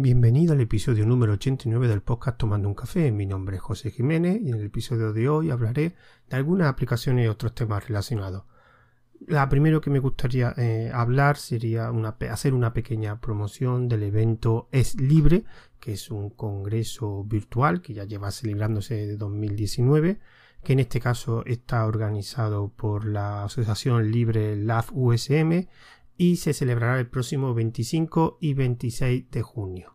Bienvenido al episodio número 89 del podcast Tomando un Café. Mi nombre es José Jiménez y en el episodio de hoy hablaré de algunas aplicaciones y otros temas relacionados. La primero que me gustaría eh, hablar sería hacer una pequeña promoción del evento Es Libre, que es un congreso virtual que ya lleva celebrándose de 2019, que en este caso está organizado por la Asociación Libre Lab USM y se celebrará el próximo 25 y 26 de junio.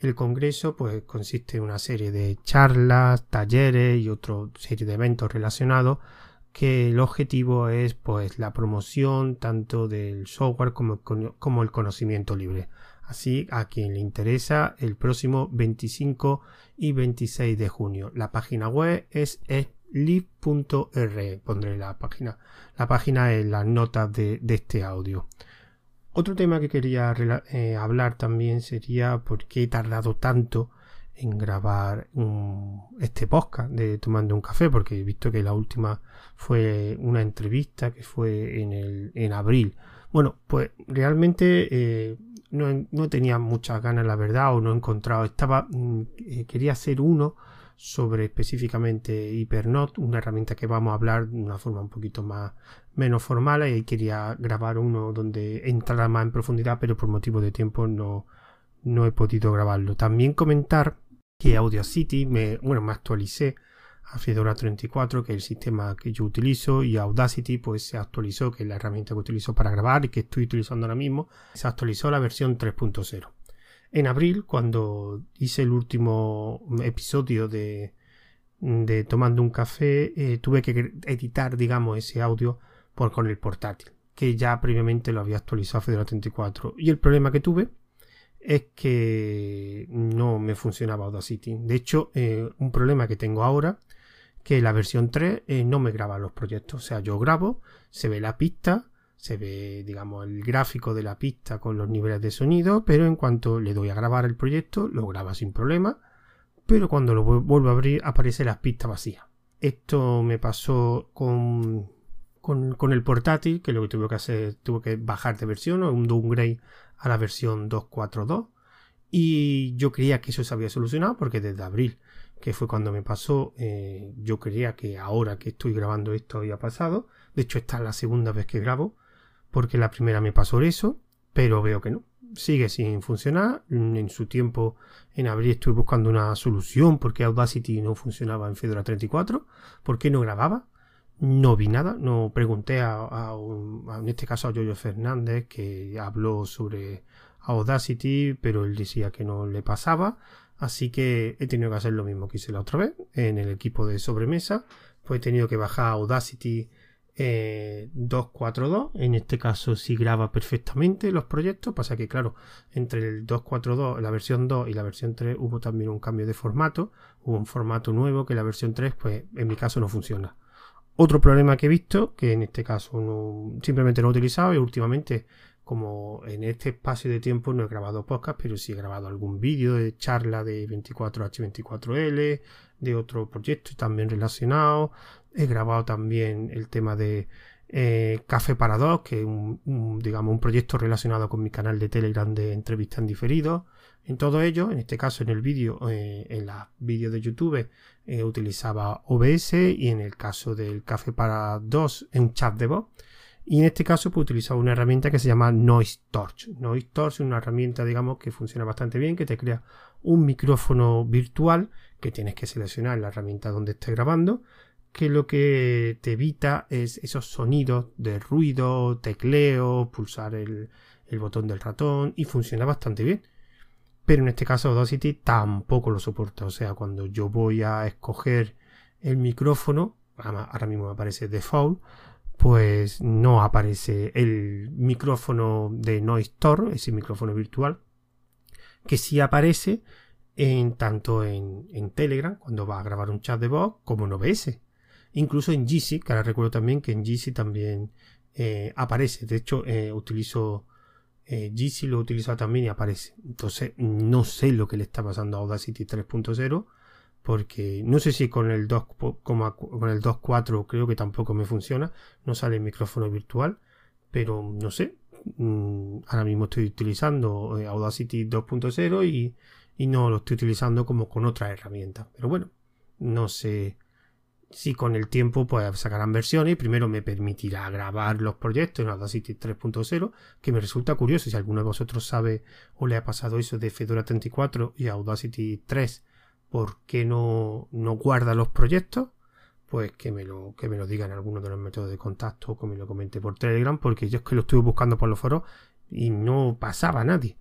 El congreso pues consiste en una serie de charlas, talleres y otra serie de eventos relacionados que el objetivo es pues la promoción tanto del software como, el conocimiento libre. Así a quien le interesa el próximo 25 y 26 de junio. La página web es lib.r. Pondré la página, la página en las notas de este audio. Otro tema que quería eh, hablar también sería por qué he tardado tanto en grabar este podcast de Tomando un Café, porque he visto que la última fue una entrevista que fue en, abril. Bueno, pues realmente eh, no, tenía muchas ganas, la verdad, o no he encontrado. Estaba, mm, eh, quería hacer uno sobre específicamente Hypernote, una herramienta que vamos a hablar de una forma un poquito más menos formal. Y quería grabar uno donde entrara más en profundidad, pero por motivo de tiempo no, no he podido grabarlo. También comentar que Audacity me, bueno, me actualicé a Fedora 34, que es el sistema que yo utilizo, y Audacity pues se actualizó, que es la herramienta que utilizo para grabar y que estoy utilizando ahora mismo, se actualizó la versión 3.0 en abril, cuando hice el último episodio de, Tomando un Café, eh, tuve que editar, digamos, ese audio por, con el portátil, que ya previamente lo había actualizado Fedora 34. Y el problema que tuve es que no me funcionaba Audacity. De hecho, eh, un problema que tengo ahora, que la versión 3 eh, no me graba los proyectos. O sea, yo grabo, se ve la pista, se ve, digamos, el gráfico de la pista con los niveles de sonido, pero en cuanto le doy a grabar el proyecto, lo graba sin problema, pero cuando lo vuelvo a abrir aparece la pista vacía. Esto me pasó con, con, el portátil, que lo que tuve que hacer, tuve que bajar de versión, un downgrade a la versión 2.4.2, y yo creía que eso se había solucionado porque desde abril, que fue cuando me pasó, eh, yo creía que ahora que estoy grabando esto había pasado. De hecho, esta es la segunda vez que grabo porque la primera me pasó eso, pero veo que no. Sigue sin funcionar. En su tiempo, en abril, estuve buscando una solución porque Audacity no funcionaba en Fedora 34. ¿Por qué no grababa? No vi nada. No pregunté a, en este caso a Yoyo Fernández, que habló sobre Audacity, pero él decía que no le pasaba. Así que he tenido que hacer lo mismo que hice la otra vez en el equipo de sobremesa. Pues he tenido que bajar Audacity 242. Eh, en este caso sí graba perfectamente los proyectos. Pasa que, claro, entre el 242, la versión 2 y la versión 3 hubo también un cambio de formato. Hubo un formato nuevo que la versión 3, pues en mi caso no funciona. Otro problema que he visto, que en este caso no, simplemente no he utilizado, y últimamente, como en este espacio de tiempo no he grabado podcast, pero sí he grabado algún vídeo de charla de 24H24L, de otro proyecto también relacionado, He grabado también el tema de eh, Café para Dos, que es un, digamos, un proyecto relacionado con mi canal de Telegram de entrevistas en diferido. En todo ello, en este caso en el vídeo, eh, en los vídeos de YouTube, eh, utilizaba OBS y en el caso del Café para Dos, un chat de voz. Y en este caso, pues utilizaba una herramienta que se llama Noise Torch. Noise Torch es una herramienta, digamos, que funciona bastante bien, que te crea un micrófono virtual que tienes que seleccionar la herramienta donde estés grabando que lo que te evita es esos sonidos de ruido, tecleo, pulsar el, botón del ratón y funciona bastante bien. Pero en este caso Audacity tampoco lo soporta. O sea, cuando yo voy a escoger el micrófono, ahora mismo me aparece default, pues no aparece el micrófono de Noise Tor, ese micrófono virtual, que sí aparece en tanto en, en Telegram, cuando va a grabar un chat de voz, como en OBS. Incluso en GC, que ahora recuerdo también que en GC también eh, aparece. De hecho, eh, utilizo eh, GC, lo he también y aparece. Entonces, no sé lo que le está pasando a Audacity 3.0. Porque no sé si con el 2, con el 2.4 creo que tampoco me funciona. No sale el micrófono virtual. Pero no sé. mm, ahora mismo estoy utilizando eh, Audacity 2.0 y, y no lo estoy utilizando como con otra herramienta. Pero bueno, no sé si con el tiempo pues sacarán versiones primero me permitirá grabar los proyectos en Audacity 3.0 que me resulta curioso si alguno de vosotros sabe o le ha pasado eso de Fedora 34 y Audacity 3 por qué no, no guarda los proyectos pues que me lo que me lo digan alguno de los métodos de contacto o que me lo comente por Telegram porque yo es que lo estuve buscando por los foros y no pasaba nadie.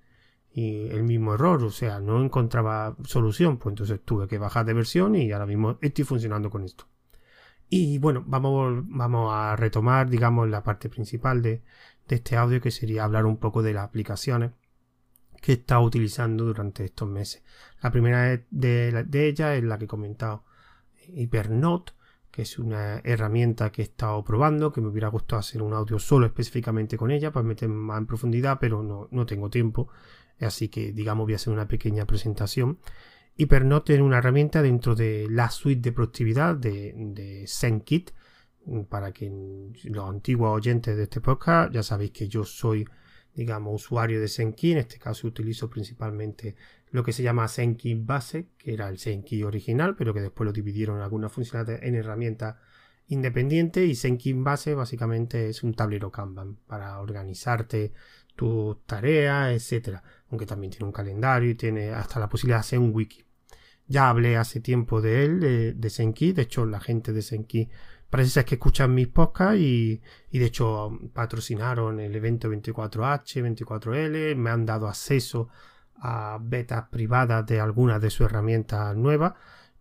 Y el mismo error, o sea, no encontraba solución, pues entonces tuve que bajar de versión y ahora mismo estoy funcionando con esto. Y bueno, vamos, vamos a retomar, digamos, la parte principal de, este audio, que sería hablar un poco de las aplicaciones que he estado utilizando durante estos meses. La primera de, de ellas es la que he comentado, Hypernote, que es una herramienta que he estado probando, que me hubiera gustado hacer un audio solo específicamente con ella para meter más en profundidad, pero no, no tengo tiempo, así que digamos voy a hacer una pequeña presentación. Hypernote es una herramienta dentro de la suite de productividad de, de ZenKit. Para que los antiguos oyentes de este podcast ya sabéis que yo soy, digamos, usuario de ZenKit. En este caso utilizo principalmente lo que se llama ZenKit Base, que era el ZenKit original, pero que después lo dividieron en algunas funcionalidades en herramientas independientes. Y ZenKit Base básicamente es un tablero Kanban para organizarte tus tareas, etcétera. Aunque también tiene un calendario y tiene hasta la posibilidad de hacer un wiki. Ya hablé hace tiempo de él, de, de Senki. De hecho, la gente de Senki parece ser que escuchan mis podcasts y, de hecho patrocinaron el evento 24H, 24L. Me han dado acceso a betas privadas de algunas de sus herramientas nuevas.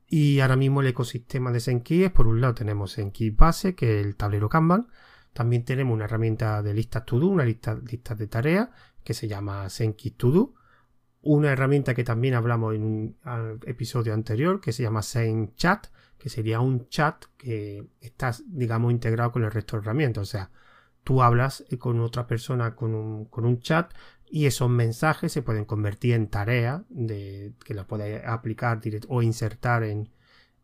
Y ahora mismo el ecosistema de Senki es, por un lado, tenemos Senki Base, que es el tablero Kanban. También tenemos una herramienta de listas to do, una lista, lista de tareas, que se llama Senki To Do una herramienta que también hablamos en un episodio anterior que se llama Zen Chat, que sería un chat que está, digamos, integrado con el resto de herramientas. O sea, tú hablas con otra persona con un, con un chat y esos mensajes se pueden convertir en tareas de, que las puedes aplicar o insertar en,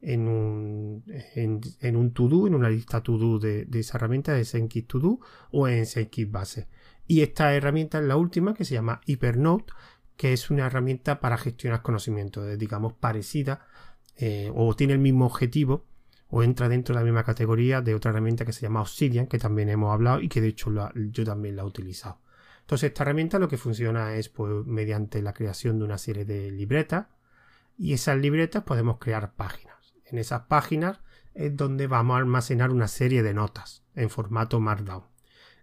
en un, en, un to-do, en una lista to-do de, esa herramienta de ZenKit to-do o en ZenKit base. Y esta herramienta es la última que se llama Hypernote que es una herramienta para gestionar conocimiento, digamos parecida eh, o tiene el mismo objetivo o entra dentro de la misma categoría de otra herramienta que se llama Obsidian, que también hemos hablado y que de hecho yo también la he utilizado. Entonces esta herramienta lo que funciona es pues, mediante la creación de una serie de libretas y esas libretas podemos crear páginas. En esas páginas es donde vamos a almacenar una serie de notas en formato Markdown.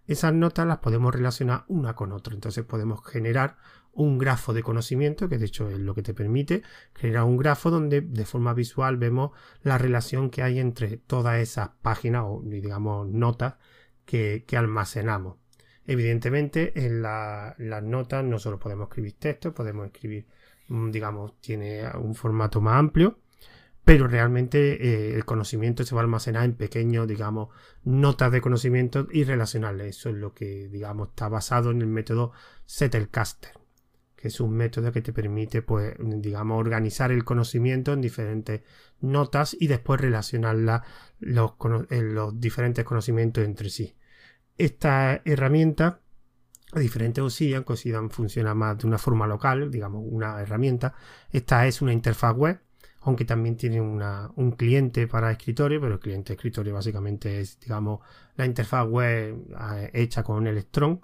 Esas notas las podemos relacionar una con otra, entonces podemos generar un grafo de conocimiento, que de hecho es lo que te permite crear un grafo donde de forma visual vemos la relación que hay entre todas esas páginas o digamos notas que, almacenamos. Evidentemente en las notas no solo podemos escribir texto, podemos escribir, mm, digamos, tiene un formato más amplio, pero realmente eh, el conocimiento se va a almacenar en pequeños, digamos, notas de conocimiento y relacionarles. Eso es lo que, digamos, está basado en el método Zettelkasten que es un método que te permite, pues, digamos, organizar el conocimiento en diferentes notas y después relacionar los, los diferentes conocimientos entre sí. Esta herramienta, a diferente de Obsidian, funciona más de una forma local, digamos, una herramienta. Esta es una interfaz web, aunque también tiene un cliente para escritorio, pero el cliente de escritorio básicamente es, digamos, la interfaz web eh, hecha con Electron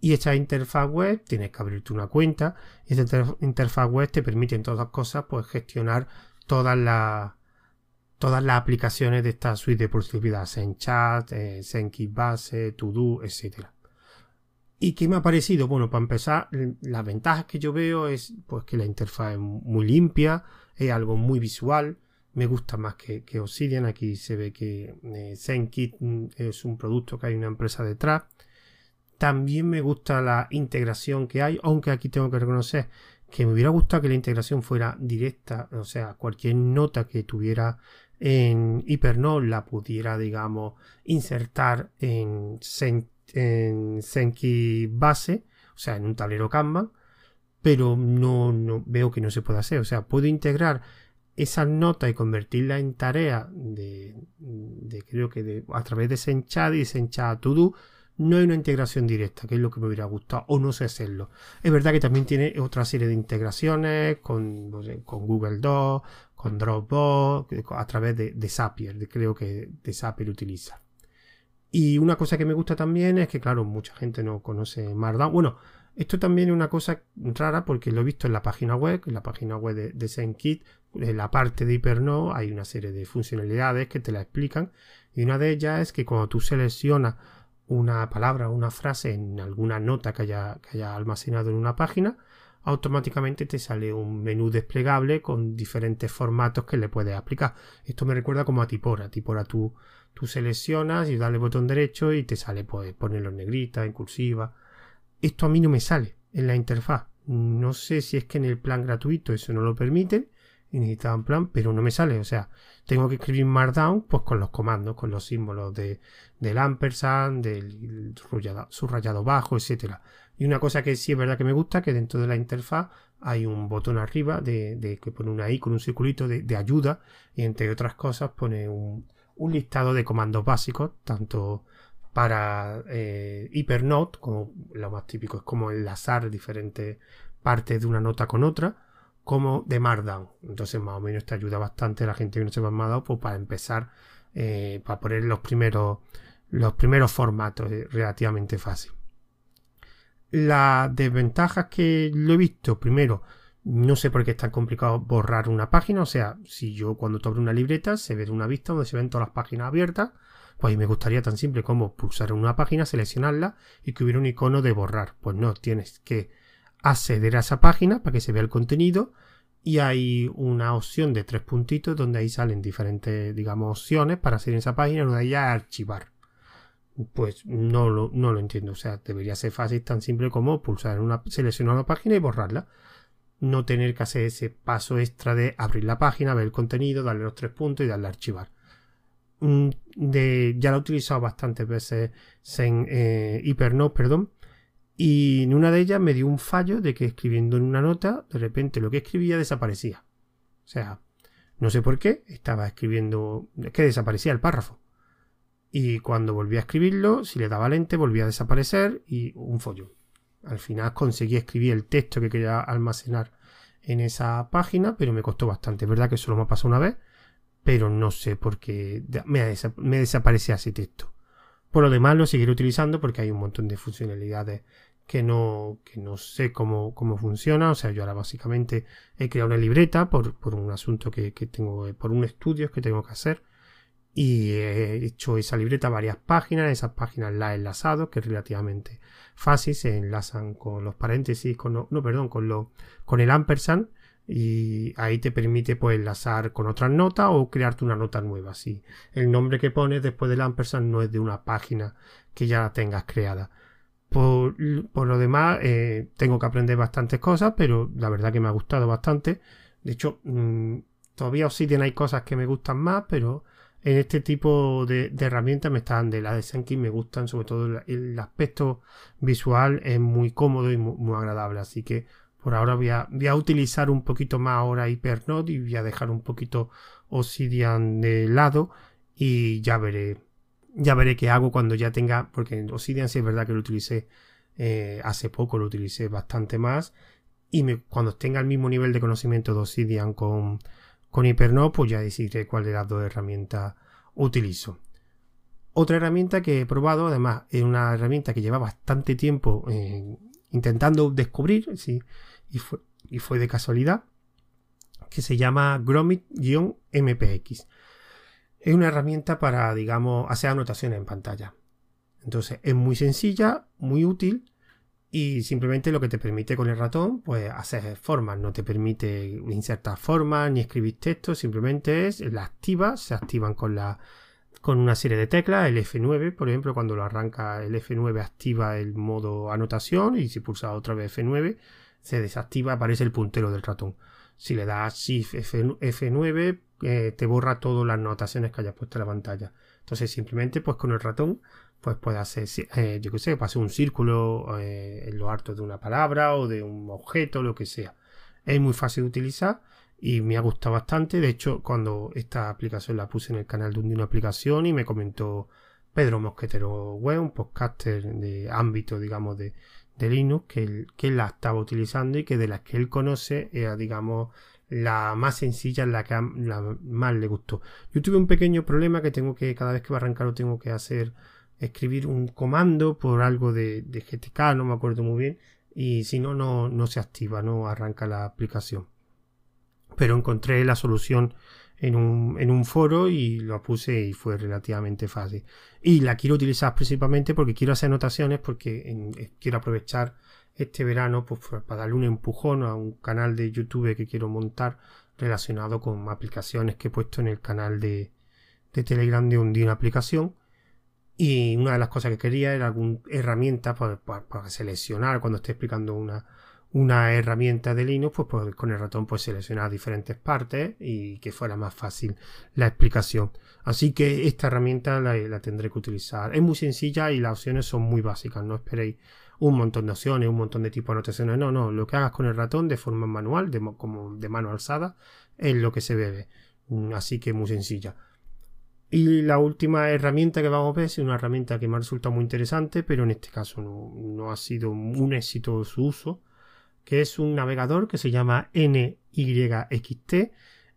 y esta interfaz web tienes que abrirte una cuenta. Y esta interfaz web te permite, en todas cosas, pues gestionar todas las todas las aplicaciones de esta suite de productividad, ZenChat, eh, ZenKit Base, To-Do, etc. ¿Y qué me ha parecido? Bueno, para empezar, las ventajas que yo veo es pues que la interfaz es muy limpia, es algo muy visual, me gusta más que, que Obsidian. Aquí se ve que eh, mm, es un producto que hay una empresa detrás. También me gusta la integración que hay, aunque aquí tengo que reconocer que me hubiera gustado que la integración fuera directa, o sea, cualquier nota que tuviera en Hypernode la pudiera, digamos, insertar en, en Senki base, o sea, en un tablero Kanban, pero no, no veo que no se puede hacer. O sea, puedo integrar esas notas y convertirla en tarea de, creo que de, a través de Senchat y Senchat To no hay una integración directa, que es lo que me hubiera gustado, o no sé hacerlo. Es verdad que también tiene otra serie de integraciones con, con Google Docs, con Dropbox, a través de, de Zapier, creo que de Zapier utiliza. Y una cosa que me gusta también es que, claro, mucha gente no conoce Markdown. Bueno, esto también es una cosa rara porque lo he visto en la página web, en la página web de, de ZenKit, en la parte de HyperNode hay una serie de funcionalidades que te la explican y una de ellas es que cuando tú seleccionas una palabra una frase en alguna nota que haya, que haya almacenado en una página, automáticamente te sale un menú desplegable con diferentes formatos que le puedes aplicar. Esto me recuerda como a Tipora. Tipora tú, tú seleccionas y das el botón derecho y te sale pues ponerlo en negrita, en cursiva. Esto a mí no me sale en la interfaz. No sé si es que en el plan gratuito eso no lo permiten y necesitaba un plan, pero no me sale. O sea, tengo que escribir Markdown pues con los comandos, con los símbolos de, del ampersand, del subrayado, bajo, etcétera. Y una cosa que sí es verdad que me gusta, que dentro de la interfaz hay un botón arriba de, que pone una I con un circulito de, ayuda y entre otras cosas pone un, listado de comandos básicos, tanto para eh, HyperNote, como lo más típico es como enlazar diferentes partes de una nota con otra, como de Markdown. Entonces, más o menos te ayuda bastante la gente que no sepa Markdown pues, para empezar, eh, para poner los primeros, los primeros formatos eh, relativamente fácil. Las desventajas que lo he visto, primero, no sé por qué es tan complicado borrar una página. O sea, si yo cuando te abro una libreta se ve una vista donde se ven todas las páginas abiertas, pues me gustaría tan simple como pulsar una página, seleccionarla y que hubiera un icono de borrar. Pues no, tienes que acceder a esa página para que se vea el contenido y hay una opción de tres puntitos donde ahí salen diferentes, digamos, opciones para hacer esa página, una de archivar. Pues no lo, no lo entiendo, o sea, debería ser fácil, tan simple como pulsar una, seleccionar una página y borrarla. No tener que hacer ese paso extra de abrir la página, ver el contenido, darle los tres puntos y darle a archivar. Mm, ya lo he utilizado bastantes veces en eh, perdón, y en una de ellas me dio un fallo de que escribiendo en una nota, de repente lo que escribía desaparecía. O sea, no sé por qué, estaba escribiendo, es que desaparecía el párrafo. Y cuando volví a escribirlo, si le daba lente, volvía a desaparecer y un follo. Al final conseguí escribir el texto que quería almacenar en esa página, pero me costó bastante. Es verdad que solo me pasado una vez, pero no sé por qué me, me desaparecía ese texto. Por lo demás lo seguiré utilizando porque hay un montón de funcionalidades que no, que no sé cómo, cómo funciona. O sea, yo ahora básicamente he creado una libreta por, por un asunto que, que, tengo, por un estudio que tengo que hacer. Y he hecho esa libreta varias páginas, esas páginas las he enlazado, que es relativamente fácil, se enlazan con los paréntesis, con no, perdón, con lo, con el ampersand y ahí te permite pues enlazar con otras notas o crearte una nota nueva. Si el nombre que pones después del ampersand no es de una página que ya tengas creada. Por, lo demás, eh, tengo que aprender bastantes cosas, pero la verdad que me ha gustado bastante. De hecho, mm, todavía Obsidian hay cosas que me gustan más, pero en este tipo de, herramientas me están de la de Senki me gustan, sobre todo el, aspecto visual es muy cómodo y muy, agradable. Así que por ahora voy a, voy a, utilizar un poquito más ahora HyperNode y voy a dejar un poquito Obsidian de lado y ya veré ya veré qué hago cuando ya tenga, porque Obsidian sí es verdad que lo utilicé eh, hace poco, lo utilicé bastante más. Y cuando tenga el mismo nivel de conocimiento de Obsidian con, con pues ya decidiré cuál de las dos herramientas utilizo. Otra herramienta que he probado, además, es una herramienta que lleva bastante tiempo eh, intentando descubrir, sí, y, fue, y fue de casualidad, que se llama Gromit-MPX es una herramienta para, digamos, hacer anotaciones en pantalla. Entonces es muy sencilla, muy útil y simplemente lo que te permite con el ratón, pues hacer formas, no te permite insertar formas ni escribir texto, simplemente es la activa, se activan con la con una serie de teclas, el F9, por ejemplo, cuando lo arranca el F9 activa el modo anotación y si pulsa otra vez F9 se desactiva, aparece el puntero del ratón. Si le das Shift F9 eh, te borra todas las anotaciones que hayas puesto en la pantalla. Entonces simplemente pues con el ratón pues puedes hacer, eh, yo que sé, pase un círculo eh, en lo harto de una palabra o de un objeto, lo que sea. Es muy fácil de utilizar y me ha gustado bastante. De hecho, cuando esta aplicación la puse en el canal de una aplicación y me comentó Pedro Mosquetero Web, un podcaster de ámbito, digamos, de, Linux, que que la estaba utilizando y que de las que él conoce era, digamos, la más sencilla, la que la más le gustó. Yo tuve un pequeño problema que tengo que, cada vez que va a arrancar, lo tengo que hacer, escribir un comando por algo de, GTK, no me acuerdo muy bien, y si no, no se activa, no arranca la aplicación. Pero encontré la solución en un, en un foro y lo puse y fue relativamente fácil. Y la quiero utilizar principalmente porque quiero hacer anotaciones porque eh, quiero aprovechar este verano pues, para darle un empujón a un canal de YouTube que quiero montar relacionado con aplicaciones que he puesto en el canal de, de Telegram de un una aplicación. Y una de las cosas que quería era alguna herramienta para, para seleccionar cuando esté explicando una, una herramienta de Linux, pues, con el ratón pues seleccionar diferentes partes y que fuera más fácil la explicación. Así que esta herramienta la, tendré que utilizar. Es muy sencilla y las opciones son muy básicas. No esperéis un montón de opciones, un montón de tipos de anotaciones. No, no. Lo que hagas con el ratón de forma manual, como de mano alzada, es lo que se debe. Mm, así que muy sencilla. Y la última herramienta que vamos a ver es una herramienta que me ha resultado muy interesante, pero en este caso no, no ha sido un éxito su uso que es un navegador que se llama NYXT.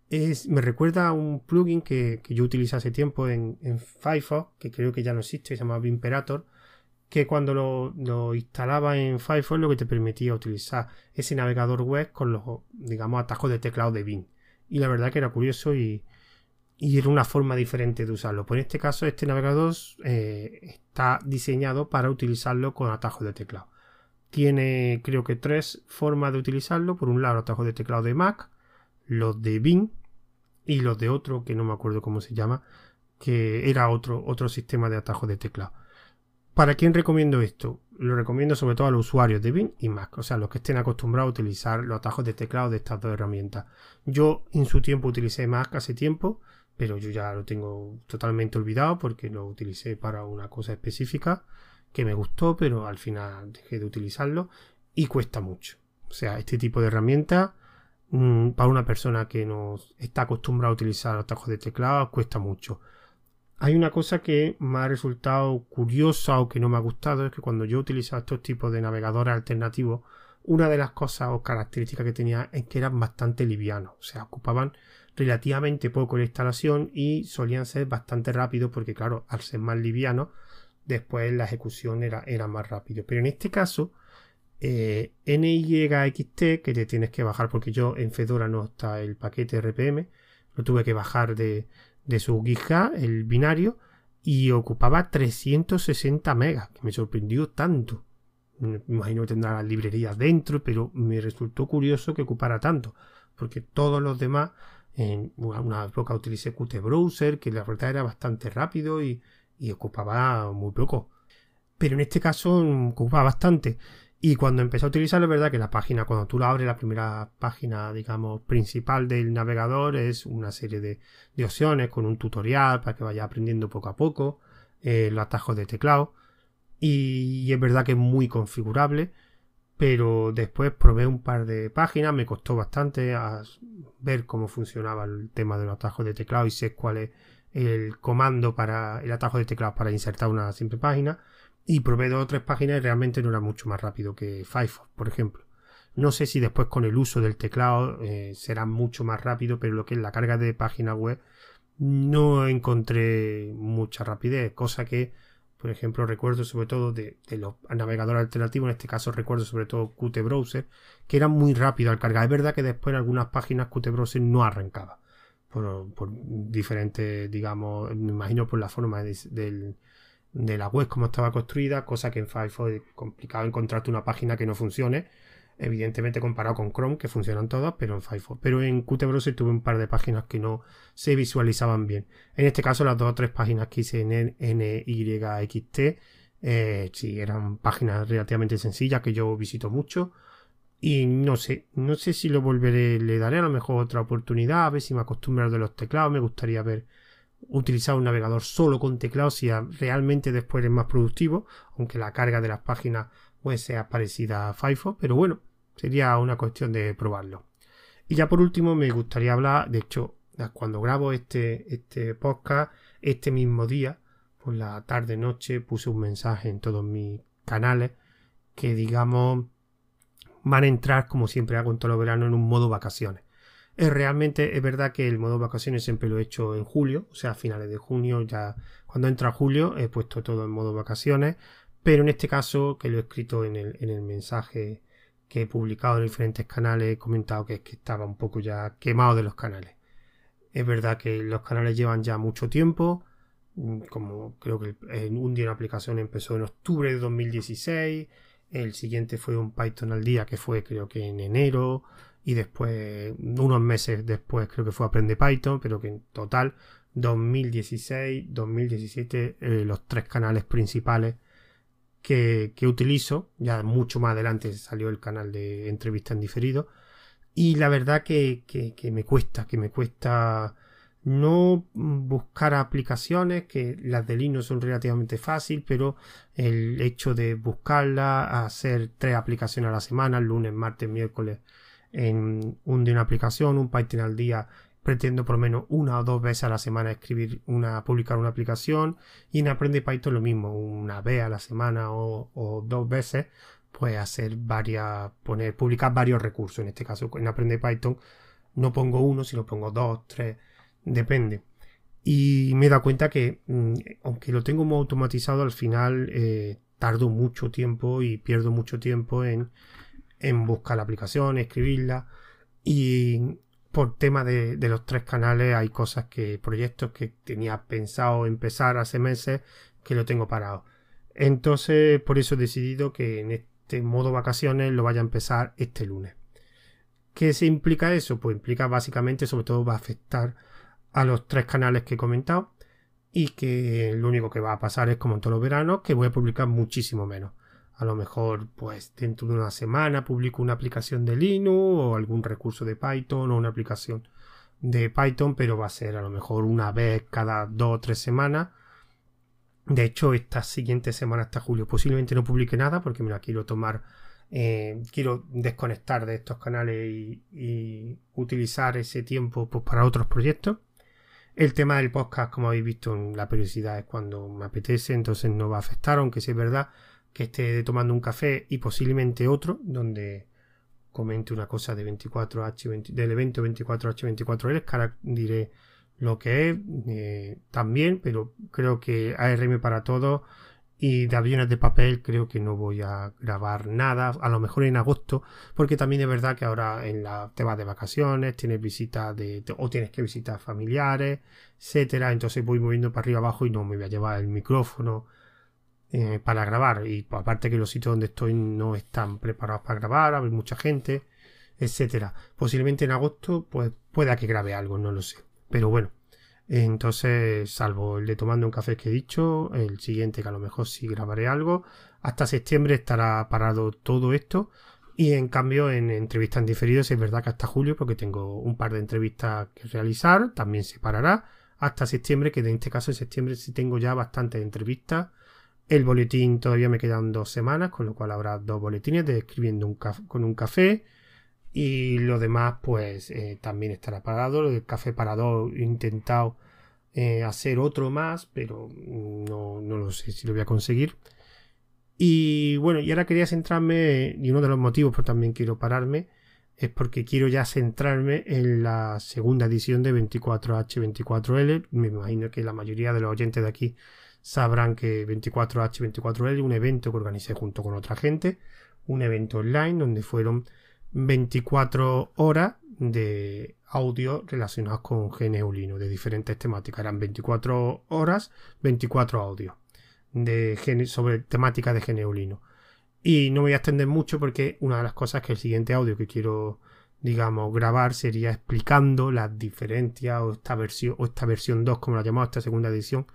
Es, me recuerda a un plugin que, yo utilicé hace tiempo en, Firefox, que creo que ya no existe, se llama Vimperator, que cuando lo, instalaba en Firefox lo que te permitía utilizar ese navegador web con los, digamos, atajos de teclado de Vim. Y la verdad que era curioso y, era una forma diferente de usarlo. Pues este caso, este navegador eh, está diseñado para utilizarlo con atajos de teclado. Tiene creo que tres formas de utilizarlo. Por un lado, atajos de teclado de Mac, los de Bing y los de otro que no me acuerdo cómo se llama, que era otro, otro sistema de atajos de teclado. ¿Para quién recomiendo esto? Lo recomiendo sobre todo a los usuarios de Bing y Mac, o sea, los que estén acostumbrados a utilizar los atajos de teclado de estas dos herramientas. Yo en su tiempo utilicé Mac hace tiempo, pero yo ya lo tengo totalmente olvidado porque lo utilicé para una cosa específica que me gustó, pero al final dejé de utilizarlo y cuesta mucho. O sea, este tipo de herramienta mm, para una persona que no está acostumbrada a utilizar atajos de teclado cuesta mucho. Hay una cosa que me ha resultado curiosa o que no me ha gustado, es que cuando yo utilizaba estos tipos de navegadores alternativos, una de las cosas o características que tenía es que eran bastante livianos, o sea, ocupaban relativamente poco la instalación y solían ser bastante rápidos porque claro, al ser más livianos después la ejecución era, era más rápido. Pero en este caso, eh, NYXT, que te tienes que bajar, porque yo en Fedora no está el paquete RPM, lo tuve que bajar de, de su GitHub, el binario, y ocupaba 360 megas, que me sorprendió tanto. Me imagino que tendrá las librerías dentro, pero me resultó curioso que ocupara tanto, porque todos los demás, en una época utilicé Qt Browser, que la verdad era bastante rápido y, y ocupaba muy poco. Pero en este caso ocupaba bastante. Y cuando empecé a utilizarlo, es verdad que la página, cuando tú la abres, la primera página, digamos, principal del navegador es una serie de, opciones con un tutorial para que vaya aprendiendo poco a poco, eh, los atajos de teclado. Y, es verdad que es muy configurable, pero después probé un par de páginas, me costó bastante ver cómo funcionaba el tema de los atajos de teclado y sé cuál es el comando para el atajo de teclado para insertar una simple página y probé dos o tres páginas y realmente no era mucho más rápido que Firefox, por ejemplo. No sé si después con el uso del teclado eh, será mucho más rápido, pero lo que es la carga de página web no encontré mucha rapidez, cosa que, por ejemplo, recuerdo sobre todo de, los navegadores alternativos, en este caso recuerdo sobre todo Qt Browser, que era muy rápido al cargar. Es verdad que después en algunas páginas Qt Browser no arrancaba por, diferentes, digamos, me imagino por la forma de, la web como estaba construida, cosa que en Firefox es complicado encontrarte una página que no funcione. Evidentemente comparado con Chrome, que funcionan todas, pero en Firefox. Pero en Qt Browser tuve un par de páginas que no se visualizaban bien. En este caso, las dos o tres páginas que hice en NYXT, eh, sí, eran páginas relativamente sencillas que yo visito mucho y no sé, no sé si lo volveré, le daré a lo mejor otra oportunidad, a ver si me acostumbro de los teclados. Me gustaría ver utilizar un navegador solo con teclados si realmente después es más productivo, aunque la carga de las páginas pues sea parecida a Firefox, pero bueno, sería una cuestión de probarlo. Y ya por último me gustaría hablar, de hecho, cuando grabo este, este podcast, este mismo día, por la tarde noche puse un mensaje en todos mis canales que digamos van a entrar como siempre hago en todo el verano en un modo vacaciones. Realmente es verdad que el modo vacaciones siempre lo he hecho en julio, o sea, a finales de junio, ya cuando entra julio he puesto todo en modo vacaciones, pero en este caso que lo he escrito en el, en el mensaje que he publicado en diferentes canales, he comentado que, estaba un poco ya quemado de los canales. Es verdad que los canales llevan ya mucho tiempo, mm, como creo que un día una aplicación empezó en octubre de 2016, el siguiente fue un Python al día que fue creo que en enero y después unos meses después creo que fue Aprende Python, pero que en total 2016, 2017 eh, los tres canales principales que, utilizo, ya mucho más adelante salió el canal de entrevista en diferido. Y la verdad que, que, me cuesta, que me cuesta no buscar aplicaciones, que las de Linux son relativamente fácil, pero el hecho de buscarlas, hacer tres aplicaciones a la semana, lunes, martes, miércoles, en un de una aplicación, un Python al día, pretendo por lo menos una o dos veces a la semana escribir una, publicar una aplicación y en Aprende Python lo mismo, una vez a la semana o, dos veces, pues hacer varias, poner, publicar varios recursos. En este caso, en Aprende Python no pongo uno, sino pongo dos, tres, depende. Y me he dado cuenta que, mm, aunque lo tengo muy automatizado, al final eh, tardo mucho tiempo y pierdo mucho tiempo en, en buscar la aplicación, escribirla. Y por tema de, de, los tres canales hay cosas que, proyectos que tenía pensado empezar hace meses que lo tengo parado. Entonces, por eso he decidido que en este modo vacaciones lo vaya a empezar este lunes. ¿Qué se implica eso? Pues implica básicamente, sobre todo, va a afectar a los tres canales que he comentado y que lo único que va a pasar es como en todos los veranos que voy a publicar muchísimo menos. A lo mejor pues dentro de una semana publico una aplicación de Linux o algún recurso de Python o una aplicación de Python, pero va a ser a lo mejor una vez cada dos o tres semanas. De hecho, esta siguiente semana hasta julio posiblemente no publique nada porque me la quiero tomar, eh, quiero desconectar de estos canales y, utilizar ese tiempo pues, para otros proyectos. El tema del podcast, como habéis visto, la periodicidad es cuando me apetece, entonces no va a afectar, aunque sí es verdad que esté tomando un café y posiblemente otro, donde comente una cosa de 24H, del evento 24H24L, que ahora diré lo que es eh, también, pero creo que ARM para todos y de aviones de papel creo que no voy a grabar nada, a lo mejor en agosto, porque también es verdad que ahora en la te vas de vacaciones, tienes visitas de, o tienes que visitar familiares, etcétera, entonces voy moviendo para arriba abajo y no me voy a llevar el micrófono eh, para grabar y pues, aparte que los sitios donde estoy no están preparados para grabar, hay mucha gente, etcétera. Posiblemente en agosto pues pueda que grabe algo, no lo sé, pero bueno. Entonces, salvo el de tomando un café que he dicho, el siguiente que a lo mejor sí grabaré algo, hasta septiembre estará parado todo esto. Y en cambio, en entrevistas en diferido, es verdad que hasta julio, porque tengo un par de entrevistas que realizar, también se parará. Hasta septiembre, que en este caso en septiembre sí tengo ya bastantes entrevistas. El boletín todavía me quedan dos semanas, con lo cual habrá dos boletines de escribiendo un con un café. Y lo demás pues eh, también estará parado el café parado he intentado eh, hacer otro más pero no, no, lo sé si lo voy a conseguir. Y bueno y ahora quería centrarme y uno de los motivos por también quiero pararme es porque quiero ya centrarme en la segunda edición de 24H24L me imagino que la mayoría de los oyentes de aquí sabrán que 24H24L es un evento que organicé junto con otra gente un evento online donde fueron 24 horas de audio relacionados con GNU Linux de diferentes temáticas. Eran 24 horas, 24 audios de sobre temática de GNU Linux. Y no me voy a extender mucho porque una de las cosas que el siguiente audio que quiero, digamos, grabar sería explicando las diferencias o esta versión, o esta versión 2, como la llamamos, esta segunda edición,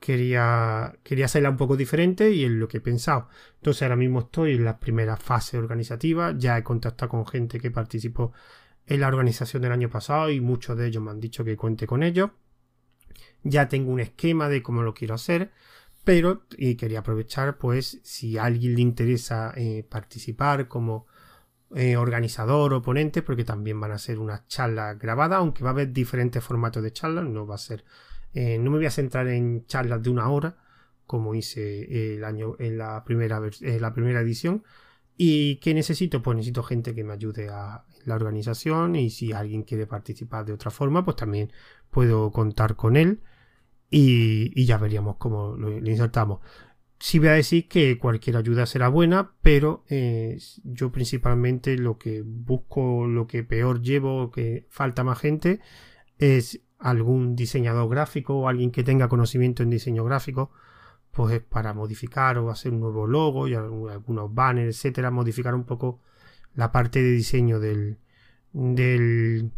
quería, quería hacerla un poco diferente y es lo que he pensado. Entonces ahora mismo estoy en la primera fase organizativa, ya he contactado con gente que participó en la organización del año pasado y muchos de ellos me han dicho que cuente con ellos. Ya tengo un esquema de cómo lo quiero hacer, pero y quería aprovechar pues si a alguien le interesa eh, participar como eh, organizador o ponente, porque también van a ser unas charlas grabadas, aunque va a haber diferentes formatos de charlas, no va a ser Eh, no me voy a centrar en charlas de una hora, como hice el año en la primera, en la primera edición. ¿Y qué necesito? Pues necesito gente que me ayude a la organización y si alguien quiere participar de otra forma, pues también puedo contar con él y, ya veríamos cómo lo, insertamos. Sí voy a decir que cualquier ayuda será buena, pero eh, yo principalmente lo que busco, lo que peor llevo, que falta más gente, es algún diseñador gráfico o alguien que tenga conocimiento en diseño gráfico, pues para modificar o hacer un nuevo logo y algunos banners, etcétera, modificar un poco la parte de diseño del, del,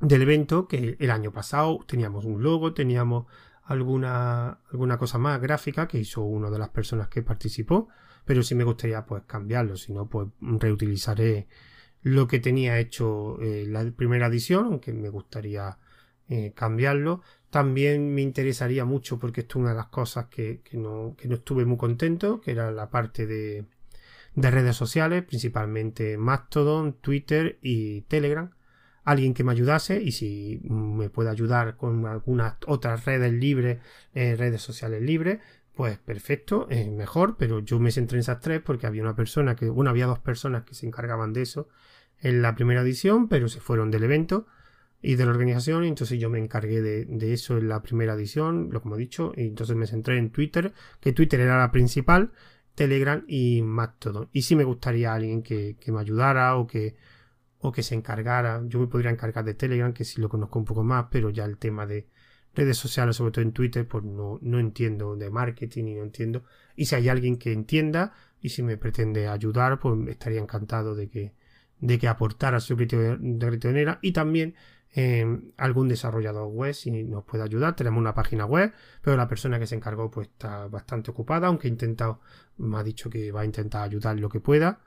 evento, que el año pasado teníamos un logo, teníamos alguna, alguna cosa más gráfica que hizo una de las personas que participó, pero si me gustaría pues cambiarlo, si no pues reutilizaré lo que tenía hecho eh, la primera edición, aunque me gustaría eh, cambiarlo. También me interesaría mucho, porque esto es una de las cosas que, no, que no estuve muy contento, que era la parte de, de redes sociales, principalmente Mastodon, Twitter y Telegram alguien que me ayudase y si me puede ayudar con algunas otras redes libres, eh, redes sociales libres, pues perfecto, es mejor, pero yo me centré en esas tres porque había una persona que, bueno, había dos personas que se encargaban de eso en la primera edición, pero se fueron del evento y de la organización, entonces yo me encargué de, eso en la primera edición, lo como he dicho, y entonces me centré en Twitter, que Twitter era la principal, Telegram y Mastodon. Y si me gustaría alguien que, me ayudara o que o que se encargara. Yo me podría encargar de Telegram, que sí lo conozco un poco más, pero ya el tema de redes sociales, sobre todo en Twitter, pues no, no entiendo de marketing y no entiendo. Y si hay alguien que entienda y si me pretende ayudar, pues estaría encantado de que, de que aportara su criterio de gritonera y también eh, algún desarrollador web si nos puede ayudar. Tenemos una página web, pero la persona que se encargó pues está bastante ocupada, aunque ha intentado, me ha dicho que va a intentar ayudar lo que pueda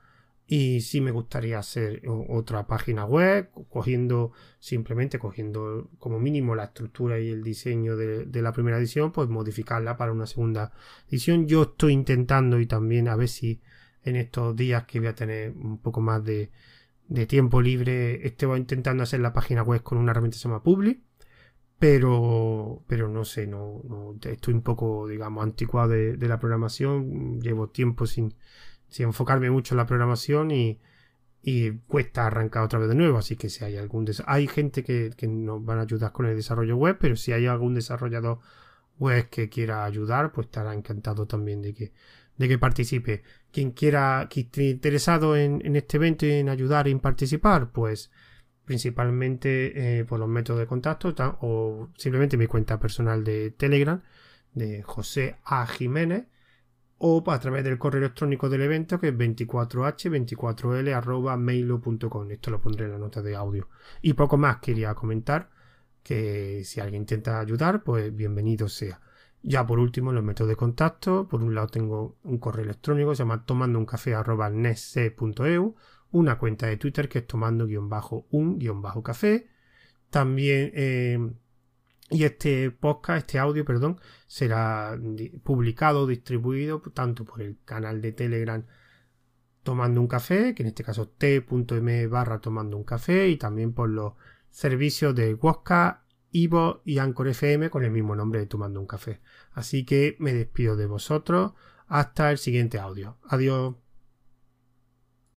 y sí me gustaría hacer otra página web cogiendo simplemente cogiendo como mínimo la estructura y el diseño de, la primera edición pues modificarla para una segunda edición yo estoy intentando y también a ver si en estos días que voy a tener un poco más de, tiempo libre estoy intentando hacer la página web con una herramienta que se llama Publi pero pero no sé no, estoy un poco digamos anticuado de la programación llevo tiempo sin sin enfocarme mucho en la programación y, cuesta arrancar otra vez de nuevo. Así que si hay algún hay gente que, nos van a ayudar con el desarrollo web, pero si hay algún desarrollador web que quiera ayudar, pues estará encantado también de que, de que participe. Quien quiera, que esté interesado en, este evento y en ayudar y en participar, pues principalmente eh, por los métodos de contacto o simplemente mi cuenta personal de Telegram de José A. Jiménez o a través del correo electrónico del evento que es 24h24l.mailo.com. Esto lo pondré en la nota de audio. Y poco más quería comentar que si alguien intenta ayudar, pues bienvenido sea. Ya por último, los métodos de contacto. Por un lado tengo un correo electrónico que se llama tomando café una cuenta de Twitter que es tomando-un-café. También eh, y este podcast, este audio, perdón, será publicado, distribuido tanto por el canal de Telegram Tomando un Café, que en este caso t.m barra Tomando un Café, y también por los servicios de Wosca, Ivo y Anchor FM con el mismo nombre de Tomando un Café. Así que me despido de vosotros. Hasta el siguiente audio. Adiós.